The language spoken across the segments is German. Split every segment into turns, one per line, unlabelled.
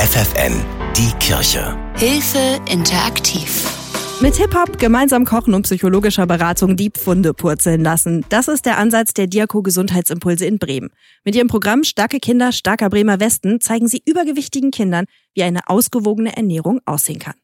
FFN, die Kirche.
Hilfe interaktiv.
Mit Hip-Hop, gemeinsam kochen und psychologischer Beratung die Pfunde purzeln lassen. Das ist der Ansatz der Diako Gesundheitsimpulse in Bremen. Mit ihrem Programm Starke Kinder, starker Bremer Westen zeigen sie übergewichtigen Kindern, wie eine ausgewogene Ernährung aussehen kann.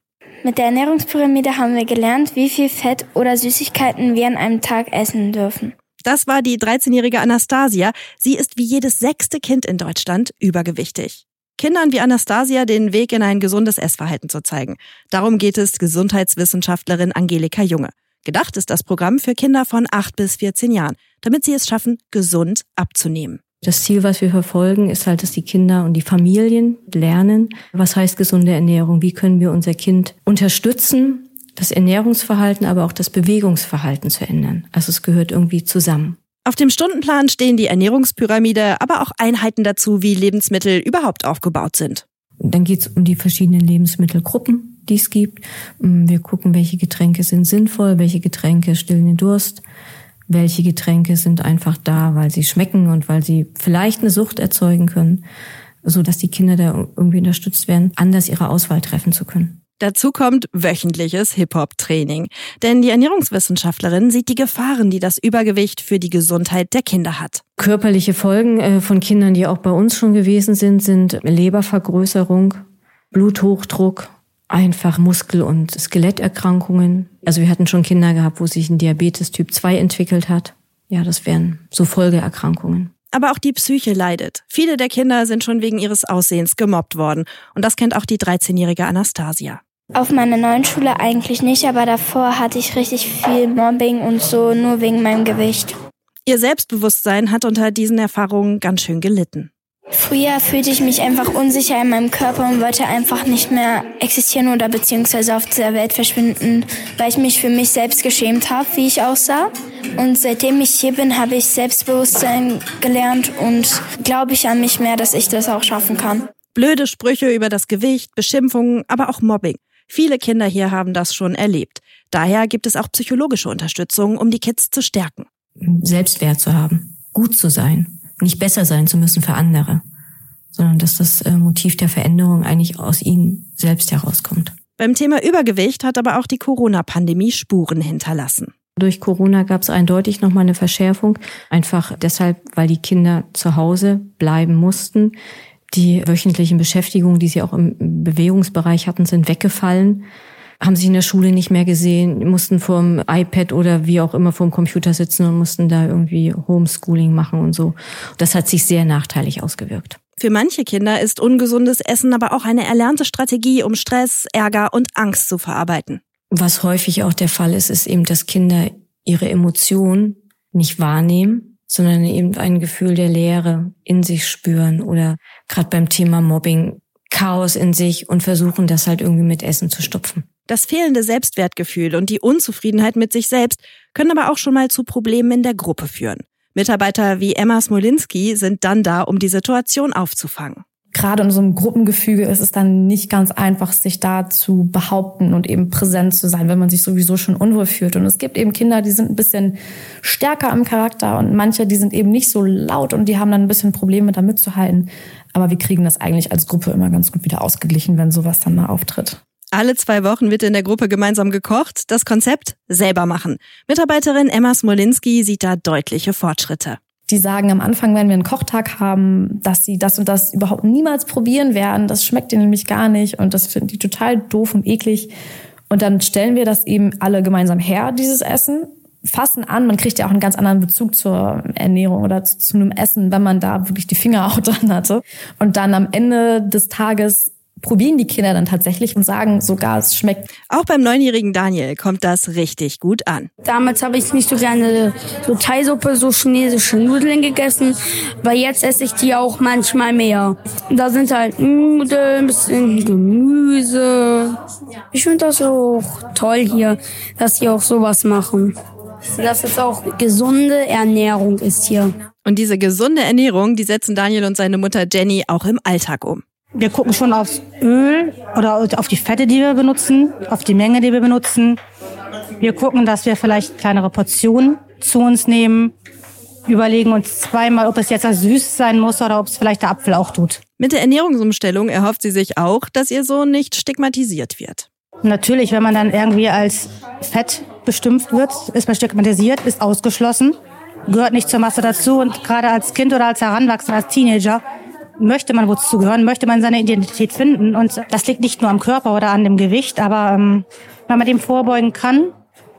Mit der Ernährungspyramide haben wir gelernt, wie viel Fett oder Süßigkeiten wir an einem Tag essen dürfen.
Das war die 13-jährige Anastasia. Sie ist wie jedes sechste Kind in Deutschland übergewichtig. Kindern wie Anastasia den Weg in ein gesundes Essverhalten zu zeigen. Darum geht es Gesundheitswissenschaftlerin Angelika Junge. Gedacht ist das Programm für Kinder von 8 bis 14 Jahren, damit sie es schaffen, gesund abzunehmen.
Das Ziel, was wir verfolgen, ist halt, dass die Kinder und die Familien lernen, was heißt gesunde Ernährung, wie können wir unser Kind unterstützen, das Ernährungsverhalten, aber auch das Bewegungsverhalten zu ändern. Also es gehört irgendwie zusammen.
Auf dem Stundenplan stehen die Ernährungspyramide, aber auch Einheiten dazu, wie Lebensmittel überhaupt aufgebaut sind.
Dann geht es um die verschiedenen Lebensmittelgruppen, die es gibt. Mm, wir gucken, welche Getränke sind sinnvoll, welche Getränke stillen den Durst, welche Getränke sind einfach da, weil sie schmecken und weil sie vielleicht eine Sucht erzeugen können, so dass die Kinder da irgendwie unterstützt werden, anders ihre Auswahl treffen zu können.
Dazu kommt wöchentliches Hip-Hop-Training. Denn die Ernährungswissenschaftlerin sieht die Gefahren, die das Übergewicht für die Gesundheit der Kinder hat.
Körperliche Folgen äh, von Kindern, die auch bei uns schon gewesen sind, sind Lebervergrößerung, Bluthochdruck, einfach Muskel- und Skeletterkrankungen. Also wir hatten schon Kinder gehabt, wo sich ein Diabetes Typ 2 entwickelt hat. Ja, das wären so Folgeerkrankungen.
Aber auch die Psyche leidet. Viele der Kinder sind schon wegen ihres Aussehens gemobbt worden. Und das kennt auch die 13-jährige Anastasia.
Auf meiner neuen Schule eigentlich nicht, aber davor hatte ich richtig viel Mobbing und so, nur wegen meinem Gewicht.
Ihr Selbstbewusstsein hat unter diesen Erfahrungen ganz schön gelitten.
Früher fühlte ich mich einfach unsicher in meinem Körper und wollte einfach nicht mehr existieren oder beziehungsweise auf dieser Welt verschwinden, weil ich mich für mich selbst geschämt habe, wie ich aussah. Und seitdem ich hier bin, habe ich Selbstbewusstsein gelernt und glaube ich an mich mehr, dass ich das auch schaffen kann.
Blöde Sprüche über das Gewicht, Beschimpfungen, aber auch Mobbing. Viele Kinder hier haben das schon erlebt. Daher gibt es auch psychologische Unterstützung, um die Kids zu stärken.
Selbstwert zu haben, gut zu sein, nicht besser sein zu müssen für andere, sondern dass das äh, Motiv der Veränderung eigentlich aus ihnen selbst herauskommt.
Beim Thema Übergewicht hat aber auch die Corona-Pandemie Spuren hinterlassen.
Durch Corona gab es eindeutig nochmal eine Verschärfung, einfach deshalb, weil die Kinder zu Hause bleiben mussten. Die wöchentlichen Beschäftigungen, die sie auch im Bewegungsbereich hatten, sind weggefallen haben sich in der Schule nicht mehr gesehen, mussten vorm iPad oder wie auch immer vorm Computer sitzen und mussten da irgendwie Homeschooling machen und so. Das hat sich sehr nachteilig ausgewirkt.
Für manche Kinder ist ungesundes Essen aber auch eine erlernte Strategie, um Stress, Ärger und Angst zu verarbeiten.
Was häufig auch der Fall ist, ist eben, dass Kinder ihre Emotionen nicht wahrnehmen, sondern eben ein Gefühl der Leere in sich spüren oder gerade beim Thema Mobbing Chaos in sich und versuchen das halt irgendwie mit Essen zu stopfen.
Das fehlende Selbstwertgefühl und die Unzufriedenheit mit sich selbst können aber auch schon mal zu Problemen in der Gruppe führen. Mitarbeiter wie Emma Smolinski sind dann da, um die Situation aufzufangen.
Gerade in so einem Gruppengefüge ist es dann nicht ganz einfach, sich da zu behaupten und eben präsent zu sein, wenn man sich sowieso schon unwohl fühlt. Und es gibt eben Kinder, die sind ein bisschen stärker im Charakter und manche, die sind eben nicht so laut und die haben dann ein bisschen Probleme, da mitzuhalten. Aber wir kriegen das eigentlich als Gruppe immer ganz gut wieder ausgeglichen, wenn sowas dann mal auftritt.
Alle zwei Wochen wird in der Gruppe gemeinsam gekocht. Das Konzept selber machen. Mitarbeiterin Emma Smolinski sieht da deutliche Fortschritte.
Die sagen am Anfang, wenn wir einen Kochtag haben, dass sie das und das überhaupt niemals probieren werden. Das schmeckt ihnen nämlich gar nicht und das finden die total doof und eklig. Und dann stellen wir das eben alle gemeinsam her, dieses Essen, fassen an. Man kriegt ja auch einen ganz anderen Bezug zur Ernährung oder zu, zu einem Essen, wenn man da wirklich die Finger auch dran hatte. Und dann am Ende des Tages probieren die Kinder dann tatsächlich und sagen sogar, es schmeckt.
Auch beim neunjährigen Daniel kommt das richtig gut an.
Damals habe ich nicht so gerne so Thaisuppe, so chinesische Nudeln gegessen, weil jetzt esse ich die auch manchmal mehr. Da sind halt Nudeln, ein bisschen Gemüse. Ich finde das auch toll hier, dass sie auch sowas machen. Dass es auch gesunde Ernährung ist hier.
Und diese gesunde Ernährung, die setzen Daniel und seine Mutter Jenny auch im Alltag um.
Wir gucken schon aufs Öl oder auf die Fette, die wir benutzen, auf die Menge, die wir benutzen. Wir gucken, dass wir vielleicht kleinere Portionen zu uns nehmen. überlegen uns zweimal, ob es jetzt süß sein muss oder ob es vielleicht der Apfel auch tut.
Mit der Ernährungsumstellung erhofft sie sich auch, dass ihr Sohn nicht stigmatisiert wird.
Natürlich, wenn man dann irgendwie als fett bestimmt wird, ist man stigmatisiert, ist ausgeschlossen, gehört nicht zur Masse dazu und gerade als Kind oder als Heranwachsender, als Teenager möchte man wozu gehören, möchte man seine Identität finden und das liegt nicht nur am Körper oder an dem Gewicht, aber ähm, wenn man dem vorbeugen kann,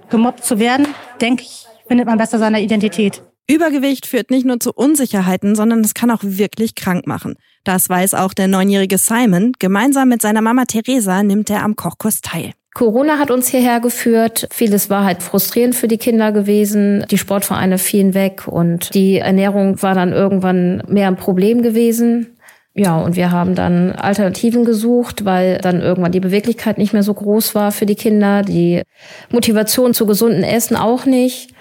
gemobbt zu werden, denke ich, findet man besser seine Identität.
Übergewicht führt nicht nur zu Unsicherheiten, sondern es kann auch wirklich krank machen. Das weiß auch der neunjährige Simon. Gemeinsam mit seiner Mama Theresa nimmt er am Kochkurs teil.
Corona hat uns hierher geführt. Vieles war halt frustrierend für die Kinder gewesen. Die Sportvereine fielen weg und die Ernährung war dann irgendwann mehr ein Problem gewesen. Ja, und wir haben dann Alternativen gesucht, weil dann irgendwann die Beweglichkeit nicht mehr so groß war für die Kinder, die Motivation zu gesunden Essen auch nicht.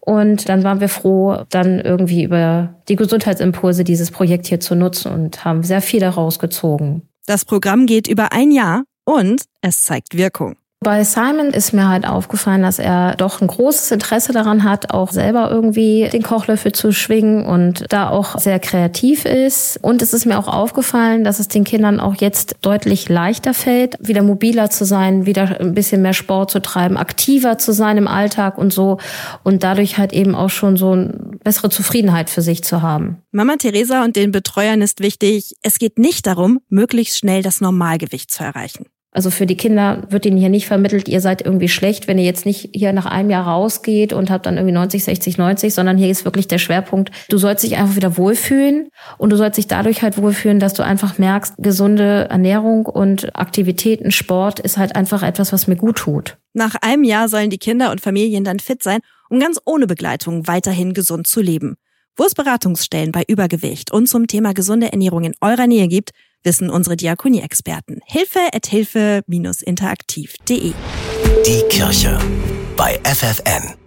Und dann waren wir froh, dann irgendwie über die Gesundheitsimpulse dieses Projekt hier zu nutzen und haben sehr viel daraus gezogen.
Das Programm geht über ein Jahr und es zeigt Wirkung.
Bei Simon ist mir halt aufgefallen, dass er doch ein großes Interesse daran hat, auch selber irgendwie den Kochlöffel zu schwingen und da auch sehr kreativ ist. Und es ist mir auch aufgefallen, dass es den Kindern auch jetzt deutlich leichter fällt, wieder mobiler zu sein, wieder ein bisschen mehr Sport zu treiben, aktiver zu sein im Alltag und so. Und dadurch halt eben auch schon so eine bessere Zufriedenheit für sich zu haben.
Mama Theresa und den Betreuern ist wichtig, es geht nicht darum, möglichst schnell das Normalgewicht zu erreichen.
Also für die Kinder wird ihnen hier nicht vermittelt, ihr seid irgendwie schlecht, wenn ihr jetzt nicht hier nach einem Jahr rausgeht und habt dann irgendwie 90, 60, 90, sondern hier ist wirklich der Schwerpunkt, du sollst dich einfach wieder wohlfühlen und du sollst dich dadurch halt wohlfühlen, dass du einfach merkst, gesunde Ernährung und Aktivitäten, Sport ist halt einfach etwas, was mir gut tut.
Nach einem Jahr sollen die Kinder und Familien dann fit sein, um ganz ohne Begleitung weiterhin gesund zu leben. Wo es Beratungsstellen bei Übergewicht und zum Thema gesunde Ernährung in eurer Nähe gibt, wissen unsere Diakonie-Experten. Hilfe at hilfe-interaktiv.de
Die Kirche bei FFN.